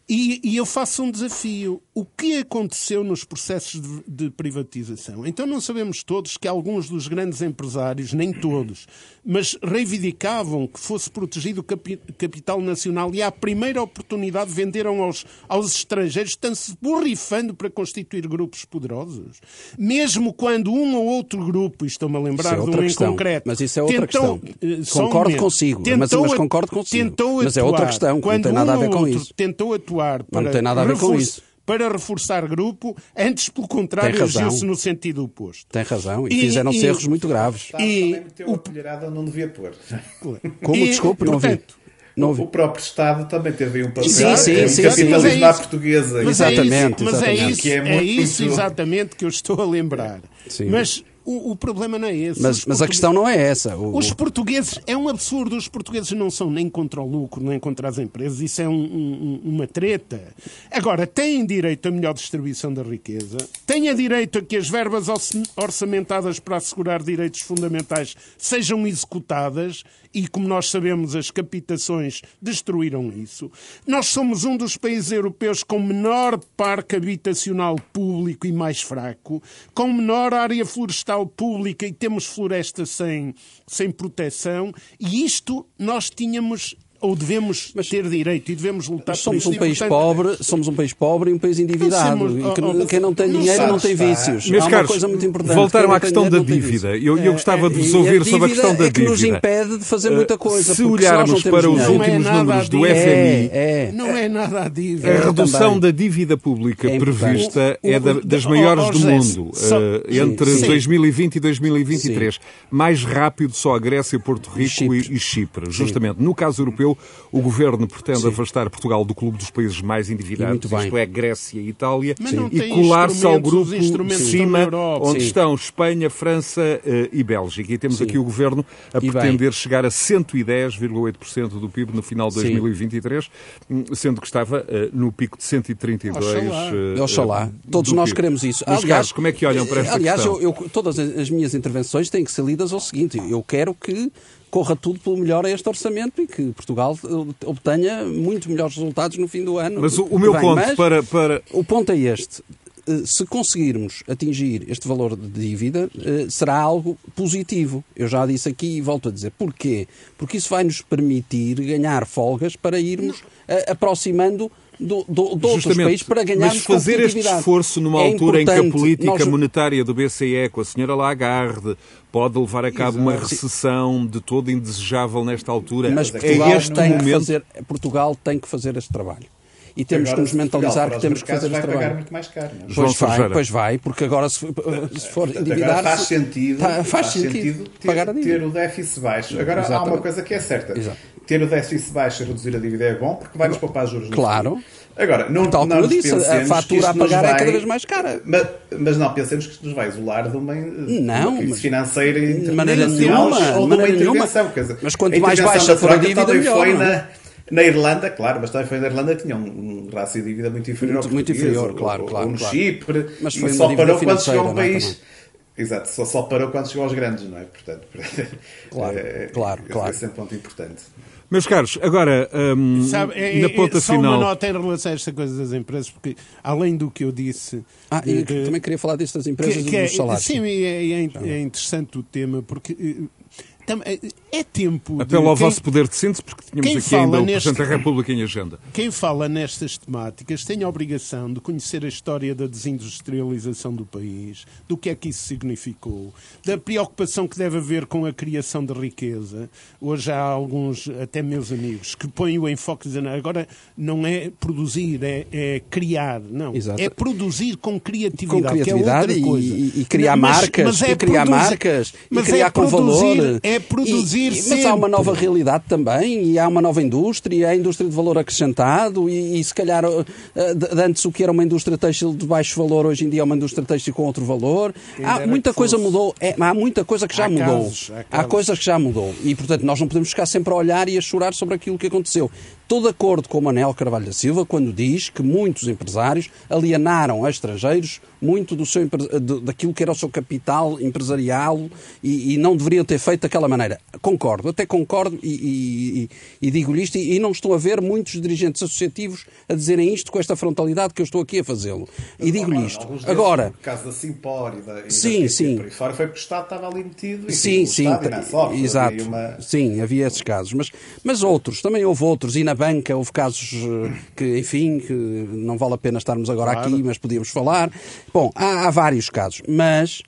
E, e eu faço um desafio. O que aconteceu nos processos de, privatização? Então não sabemos todos que alguns dos grandes empresários, nem todos, mas reivindicavam que fosse protegido o capi- capital nacional e à primeira oportunidade venderam aos, aos estrangeiros, estão-se borrifando para constituir grupos poderosos. Mesmo quando um ou outro grupo, e estou-me a lembrar é de um em questão. concreto, Mas isso é outra tentou, questão. eh, um Concordo momento, consigo, mas- tentou mas a- concordo consigo. tentou Mas é outra atuar. questão, que não tem nada a um ver ou com isso. tentou atuar para, tem nada a ver com isso. Para reforçar grupo, antes, pelo contrário, Tem razão. agiu-se no sentido oposto. Tem razão. E, E- fizeram-se erros muito graves. E também meteu a colherada onde não devia pôr. Como? E, Desculpe, não ouvi. portanto, Não O próprio Estado também teve aí um papel. Sim, sim, é um sim, capitalismo sim. à portuguesa. Mas é Exatamente, isso, mas é exatamente. isso, Que é é muito- isso exatamente que eu estou a lembrar. Sim. Mas o, o problema não é esse. Mas, mas a questão não é essa. O- Os portugueses, é um absurdo, os portugueses não são nem contra o lucro, nem contra as empresas, isso é um- um- uma treta. Agora, têm direito a melhor distribuição da riqueza, têm a direito a que as verbas orçamentadas para assegurar direitos fundamentais sejam executadas, e como nós sabemos, as capitações destruíram isso. Nós somos um dos países europeus com menor parque habitacional público e mais fraco, com menor área florestal pública e temos floresta sem, sem proteção, e isto nós tínhamos ou devemos ter direito e devemos lutar somos por um isso. país E, portanto, pobre, somos um país pobre e um país endividado. Não somos- E que- oh, oh, quem não tem não dinheiro não sabes, tem vícios. Meus Há uma caros, coisa muito importante. à questão da dinheiro tem dívida. Eu, eu gostava de E vos a ouvir sobre a dívida questão da é que nos dívida. impede de fazer muita coisa. Se nós não olharmos para os é últimos números a do dívida. FMI, É, é. Não é nada a dívida. A É, redução da dívida pública É prevista é da- das maiores do mundo, eh, entre sim. 2020 e 2023. Mais rápido só a Grécia, Porto Rico e Chipre. Justamente, no caso europeu, o governo pretende afastar Portugal do clube dos países mais endividados, bem. isto é, Grécia e Itália, e colar-se ao grupo os de cima, onde Sim. estão Espanha, França eh, e Bélgica. E temos aqui o governo a E bem. pretender chegar a 110,8% do PIB no final de Sim. 2023, hum, sendo que estava eh, no pico de 132. Oxalá. eh, Oxalá. Todos do nós PIB. queremos isso. Meus caros, como é que olham para esta aliás, questão? eu- todas as as minhas intervenções têm que ser lidas ao seguinte. Eu quero que corra tudo pelo melhor a este orçamento e que Portugal eh, obtenha muito melhores resultados no fim do ano. Mas o, o meu Bem, ponto mas para, para. O ponto é este. Eh, Se conseguirmos atingir este valor de dívida, eh, será algo positivo. Eu já disse aqui e volto a dizer. Porquê? Porque isso vai nos permitir ganhar folgas para irmos aproximando do, do, de outros Justamente, países para ganharmos mas fazer este esforço numa É altura em que a política Nós- monetária do BCE com a senhora Lagarde pode levar a cabo uma recessão de todo indesejável nesta altura. Mas é Portugal, este tem que momento. fazer, Portugal tem que fazer este trabalho. E temos Agora, que nos mentalizar que os temos que fazer este vai pagar trabalho. muito mais caro. Não é? João Pois vai, Sergeira. pois vai, porque agora se, se for Agora endividar faz sentido, tá- faz faz sentido sentido ter, pagar a dívida. ter o déficit baixo. Agora há Exatamente. uma coisa que é certa. Exato. Ter o déficit baixo e reduzir a dívida é bom porque vai nos poupar juros. no Claro. Agora, não, Tal não como eu nos disse, a fatura a pagar é vai- cada vez mais cara. Mas, mas não pensemos que isto nos vai isolar de uma, Não, uma crise mas- financeira de maneira internacional nenhuma, ou de de uma nenhuma. intervenção. Dizer, Mas quanto mais baixa for a dívida, também melhor, foi não é? na Na Irlanda, claro, mas também foi na Irlanda que tinha um, um rácio de dívida muito inferior muito, ao muito inferior, ou, claro, ou, claro. Ou no claro. Chipre. Mas foi e só parou quando chegou um é, país. Exato, só, só parou quando chegou aos grandes, não é? Portanto, Claro, é, claro, esse, claro. Esse é um ponto importante. Meus caros, agora, hum, Sabe, é- na é- ponta só final. uma nota em relação a esta coisa das empresas, porque além do que eu disse. Ah, e de- também queria falar disto das empresas que- e que é- dos salários. Sim, é, é- é interessante o tema, porque eh, tam- é- é tempo. de Apelo ao quem- vosso poder de síntese, porque tínhamos aqui ainda fala o neste- Presidente da República em agenda. Quem fala nestas temáticas tem a obrigação de conhecer a história da desindustrialização do país, do que é que isso significou, da preocupação que deve haver com a criação de riqueza. Hoje há alguns, até meus amigos, que põem o enfoque dizendo agora não é produzir, é, é criar. Não, Exato. é produzir com com criatividade, criatividade que é outra e, coisa. e- e criar Não, mas- marcas, mas é e criar produzir- marcas, mas e criar é com produzir- valor. É produzir E- e- Mas há uma sempre. nova realidade também, e há uma nova indústria, a indústria de valor acrescentado, e, e se calhar eh, antes o que era uma indústria têxtil de baixo valor, hoje em dia é uma indústria têxtil com outro valor. Há muita coisa fosse. mudou, é, há muita coisa que já Há mudou. casos, há há casos. coisas que já mudou. E portanto nós não podemos ficar sempre a olhar e a chorar sobre aquilo que aconteceu. Estou de acordo com o Manel Carvalho da Silva quando diz que muitos empresários alienaram a estrangeiros muito do seu, daquilo que era o seu capital empresarial e, e não deveriam ter feito daquela maneira. Concordo, até concordo e, e- e- e digo-lhe isto e, e não estou a ver muitos dirigentes associativos a dizerem isto com esta frontalidade que eu estou aqui a fazê-lo. E digo-lhe isto. Deles, Agora, No caso da Simpor e da, e Sim, da sim. Por aí fora foi porque o Estado estava ali metido. Enfim, Sim, sim, e não só, havia exato. uma- Sim, havia esses casos, mas, mas outros, também houve outros, e na banca houve casos eh, que, enfim, que não vale a pena estarmos agora aqui, mas podíamos falar. Bom, há, há vários casos, mas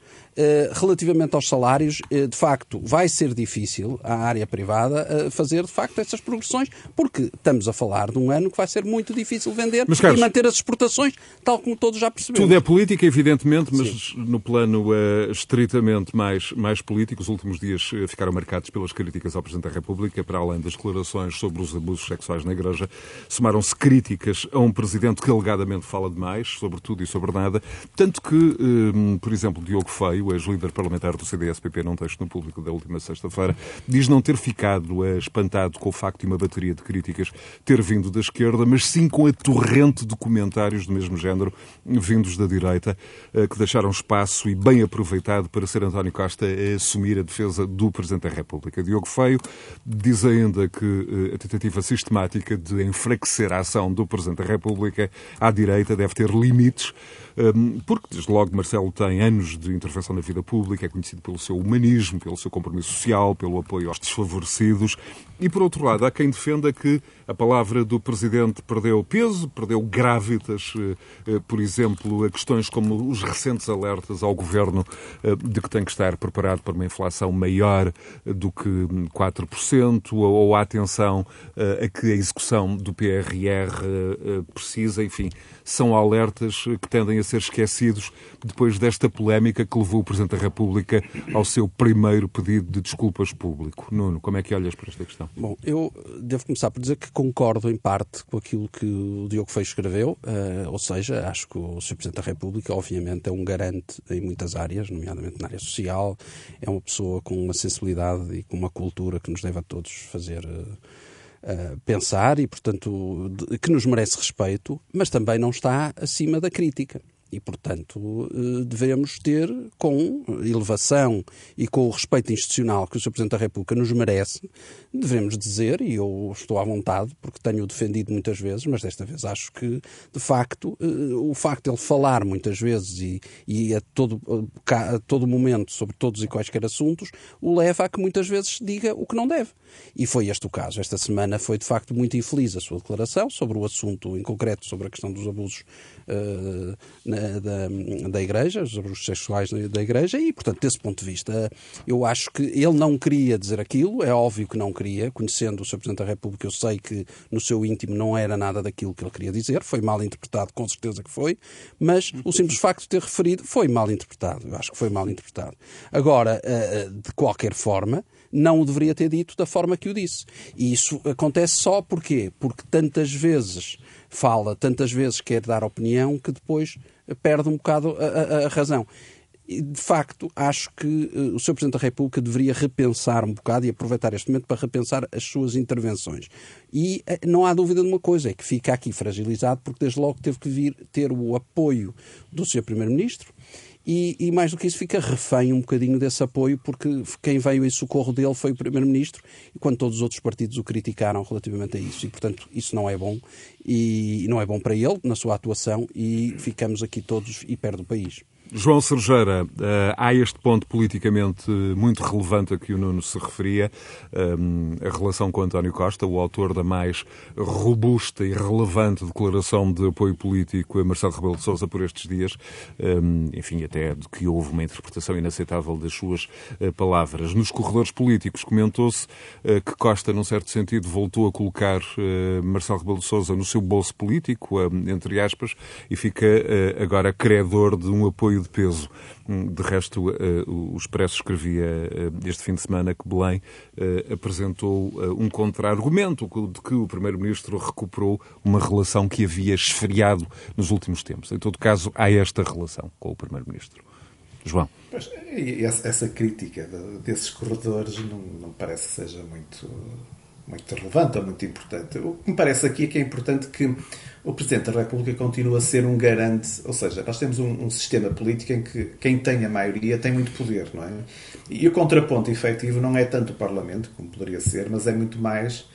relativamente aos salários, eh, de facto, vai ser difícil à área privada eh, fazer, de facto, essas progressões, porque estamos a falar de um ano que vai ser muito difícil vender Mas, Carlos, e manter as exportações, tal como todos já percebemos. Tudo é política, evidentemente, mas no plano eh, estritamente mais, mais político, os últimos dias eh, ficaram marcados pelas críticas ao Presidente da República, para além das declarações sobre os abusos sexuais na Igreja, somaram-se críticas a um Presidente que alegadamente fala demais, sobre tudo e sobre nada, tanto que, eh, por exemplo, Diogo Feio, ex-líder parlamentar do CDS-PP, num texto no público da última sexta-feira, diz não ter ficado espantado com o facto de uma bateria de críticas ter vindo da esquerda, mas sim com a torrente de comentários do mesmo género vindos da direita, eh, que deixaram espaço e bem aproveitado para ser António Costa a assumir a defesa do Presidente da República. Diogo Feio diz ainda que eh, a tentativa sistemática de enfraquecer a ação do Presidente da República à direita deve ter limites, eh, porque, desde logo, Marcelo tem anos de intervenção na vida pública, é conhecido pelo seu humanismo, pelo seu compromisso social, pelo apoio aos desfavorecidos. E, por outro lado, há quem defenda que a palavra do Presidente perdeu peso, perdeu grávidas, eh, eh, por exemplo, a questões como os recentes alertas ao Governo eh, de que tem que estar preparado para uma inflação maior do que hum, 4%, ou ou a atenção a que a execução do PRR precisa, enfim, são alertas que tendem a ser esquecidos depois desta polémica que levou o Presidente da República ao seu primeiro pedido de desculpas público. Nuno, como é que olhas para esta questão? Bom, eu devo começar por dizer que concordo em parte com aquilo que o Diogo Feio escreveu, eh, ou seja, acho que o Sr. Presidente da República, obviamente, é um garante em muitas áreas, nomeadamente na área social, é uma pessoa com uma sensibilidade e com uma cultura que nos deve a todos fazer. eh, eh, pensar e, portanto, de- que nos merece respeito, mas também não está acima da crítica. E, portanto, eh, devemos ter, com elevação e com o respeito institucional que o Sr. Presidente da República nos merece, devemos dizer, e eu estou à vontade, porque tenho defendido muitas vezes, mas desta vez acho que, de facto, eh, o facto de ele falar muitas vezes e, e a, todo, eh, a todo momento sobre todos e quaisquer assuntos, o leva a que muitas vezes diga o que não deve. E foi este o caso. Esta semana foi, de facto, muito infeliz a sua declaração sobre o assunto em concreto, sobre a questão dos abusos eh, na- da, da Igreja, os sexuais da, Igreja, e, portanto, desse ponto de vista, eu acho que ele não queria dizer aquilo, é óbvio que não queria, conhecendo o Sr. Presidente da República, eu sei que no seu íntimo não era nada daquilo que ele queria dizer, foi mal interpretado, com certeza que foi, mas o simples facto de ter referido foi mal interpretado, eu acho que foi mal interpretado. Agora, eh, de qualquer forma, não o deveria ter dito da forma que o disse. E isso acontece só porquê? Porque tantas vezes fala, tantas vezes quer dar opinião, que depois perde um bocado a, a- a razão. de facto, acho que uh, o Sr. Presidente da República deveria repensar um bocado e aproveitar este momento para repensar as suas intervenções. E uh, não há dúvida de uma coisa, é que fica aqui fragilizado porque desde logo teve que vir ter o apoio do Sr. Primeiro-Ministro e, e, mais do que isso, fica refém um bocadinho desse apoio, porque quem veio em socorro dele foi o Primeiro-Ministro, enquanto todos os outros partidos o criticaram relativamente a isso. E, portanto, isso não é bom. E não é bom para ele, na sua atuação, e ficamos aqui todos e perde o país. João Sergeira, eh, há este ponto politicamente muito relevante a que o Nuno se referia, eh, a relação com António Costa, o autor da mais robusta e relevante declaração de apoio político a Marcelo Rebelo de Sousa por estes dias, eh, enfim, até de que houve uma interpretação inaceitável das suas palavras. Nos corredores políticos comentou-se que Costa, num certo sentido, voltou a colocar Marcelo Rebelo de Sousa no seu bolso político, entre aspas, e fica agora credor de um apoio de peso. Hum, de resto, eh, o Expresso escrevia eh, este fim de semana que Belém eh, apresentou um contra-argumento de que o Primeiro-Ministro recuperou uma relação que havia esfriado nos últimos tempos. Em todo caso, há esta relação com o Primeiro-Ministro. João. Essa crítica desses corredores não, não parece que seja muito muito relevante ou muito importante. O que me parece aqui é que é importante que o Presidente da República continue a ser um garante, ou seja, nós temos um, um, sistema político em que quem tem a maioria tem muito poder, não é? E o contraponto efetivo não é tanto o Parlamento, como poderia ser, mas é muito mais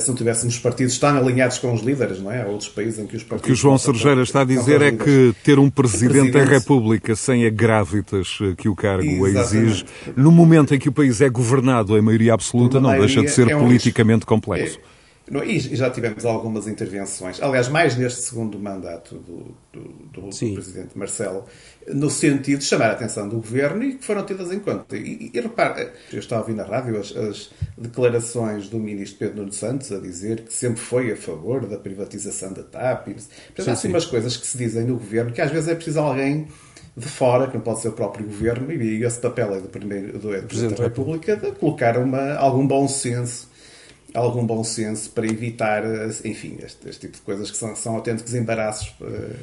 se não tivéssemos partidos tão alinhados com os líderes, não é? Há outros países em que os partidos... O que o João Sergeira está a dizer é que ter um presidente, da República sem a gravitas eh, que o cargo exige, no momento em que o país é governado em maioria absoluta, não deixa de ser é um politicamente risco. complexo. É e já tivemos algumas intervenções, aliás, mais neste segundo mandato do, do, do, do Presidente Marcelo, no sentido de chamar a atenção do Governo e que foram tidas em conta. E, e repare, eu estava a ouvir na rádio as, as, declarações do Ministro Pedro Nuno Santos a dizer que sempre foi a favor da privatização da TAP. Portanto, há assim umas coisas que se dizem no Governo que às vezes é preciso alguém de fora, que não pode ser o próprio Governo, e esse papel é do, primeiro, do, é do Presidente da República, de colocar uma, algum bom senso algum bom senso para evitar, enfim, este, este tipo de coisas que são, são autênticos embaraços. Eh,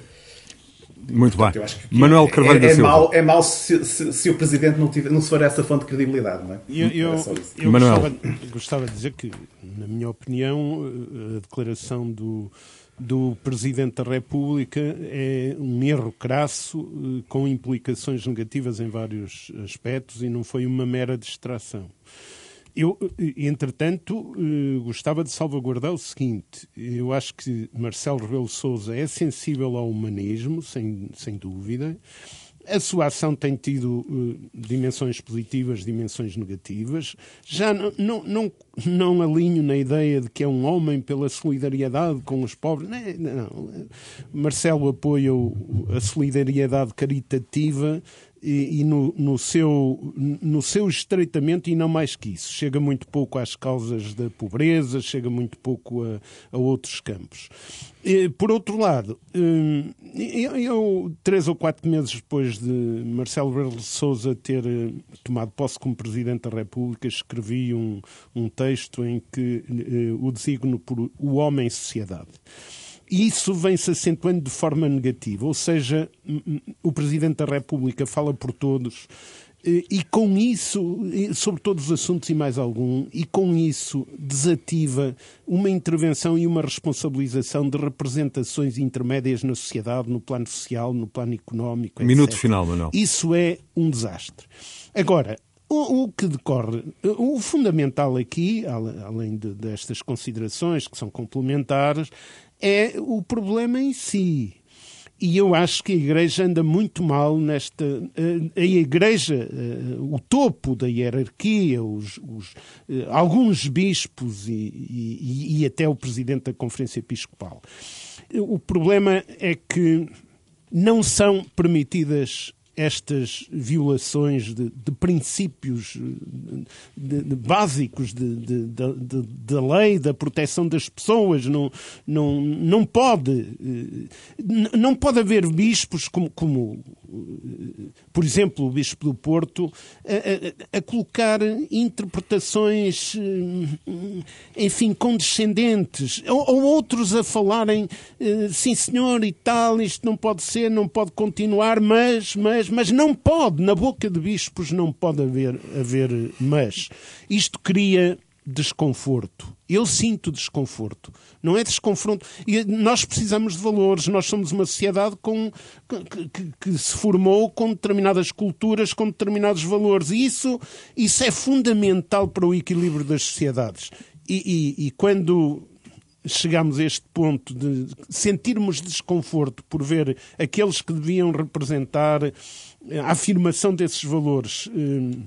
Muito bem. Manuel Carvalho é, da é Silva. Mau, é mau se, se, se, o Presidente não, tiver, não se for essa fonte de credibilidade, não é? Eu, eu, eu Manuel. Gostava, gostava, de dizer que, na minha opinião, a declaração do, do Presidente da República é um erro crasso eh, com implicações negativas em vários aspectos e não foi uma mera distração. Eu, entretanto, eh, gostava de salvaguardar o seguinte: eu acho que Marcelo Rebelo Souza é sensível ao humanismo, sem, sem dúvida. A sua ação tem tido uh, dimensões positivas, dimensões negativas. Já não, não, não, não, alinho na ideia de que é um homem pela solidariedade com os pobres. Não. Marcelo apoia a solidariedade caritativa e, e no, no, seu, no seu estreitamento e não mais que isso. Chega muito pouco às causas da pobreza, chega muito pouco a, a outros campos. E, por outro lado, hum, eu, três ou quatro meses depois de Marcelo Rebelo de Sousa ter eh, tomado posse como Presidente da República, escrevi um, um texto em que eh, o designo por o homem-sociedade isso vem-se acentuando de forma negativa, ou seja, o Presidente da República fala por todos eh, e com isso, sobre todos os assuntos e mais algum, e com isso desativa uma intervenção e uma responsabilização de representações intermédias na sociedade, no plano social, no plano económico. Etc. Minuto final, Manuel. Isso é um desastre. Agora, o, que decorre, o fundamental aqui, além de, destas considerações que são complementares, é o problema em si. E eu acho que a Igreja anda muito mal nesta. A Igreja, o topo da hierarquia, os, os, alguns bispos e, e, e até o presidente da Conferência Episcopal. O problema é que não são permitidas estas violações de, de princípios de, de, básicos da lei, da proteção das pessoas. Não, não, não, pode, não pode haver bispos como, como por exemplo, o Bispo do Porto, a, a, a colocar interpretações, enfim, condescendentes, ou, ou, outros a falarem, sim senhor e tal, isto não pode ser, não pode continuar, mas, mas, mas não pode, na boca de bispos não pode haver, haver mas. Isto cria desconforto. Eu sinto desconforto. Não é desconforto. E nós precisamos de valores. Nós somos uma sociedade com, que, que, que, se formou com determinadas culturas, com determinados valores. E isso, isso é fundamental para o equilíbrio das sociedades. E, e, e quando chegamos a este ponto de sentirmos desconforto por ver aqueles que deviam representar a afirmação desses valores eh,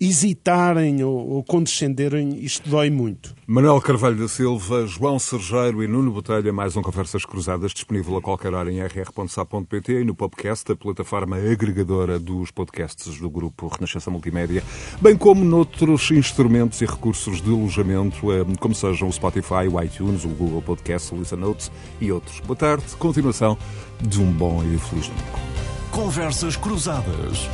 hesitarem ou, ou, condescenderem, isto dói muito. Manuel Carvalho da Silva, João Sergeiro e Nuno Botelha, mais um Conversas Cruzadas, disponível a qualquer hora em rr.sa.pt e no podcast, a plataforma agregadora dos podcasts do grupo Renascença Multimédia, bem como noutros instrumentos e recursos de alojamento, eh, como sejam o Spotify, o iTunes, o Google Podcast, o Listen Notes e outros. Boa tarde, continuação de um bom e feliz domingo. Conversas Cruzadas.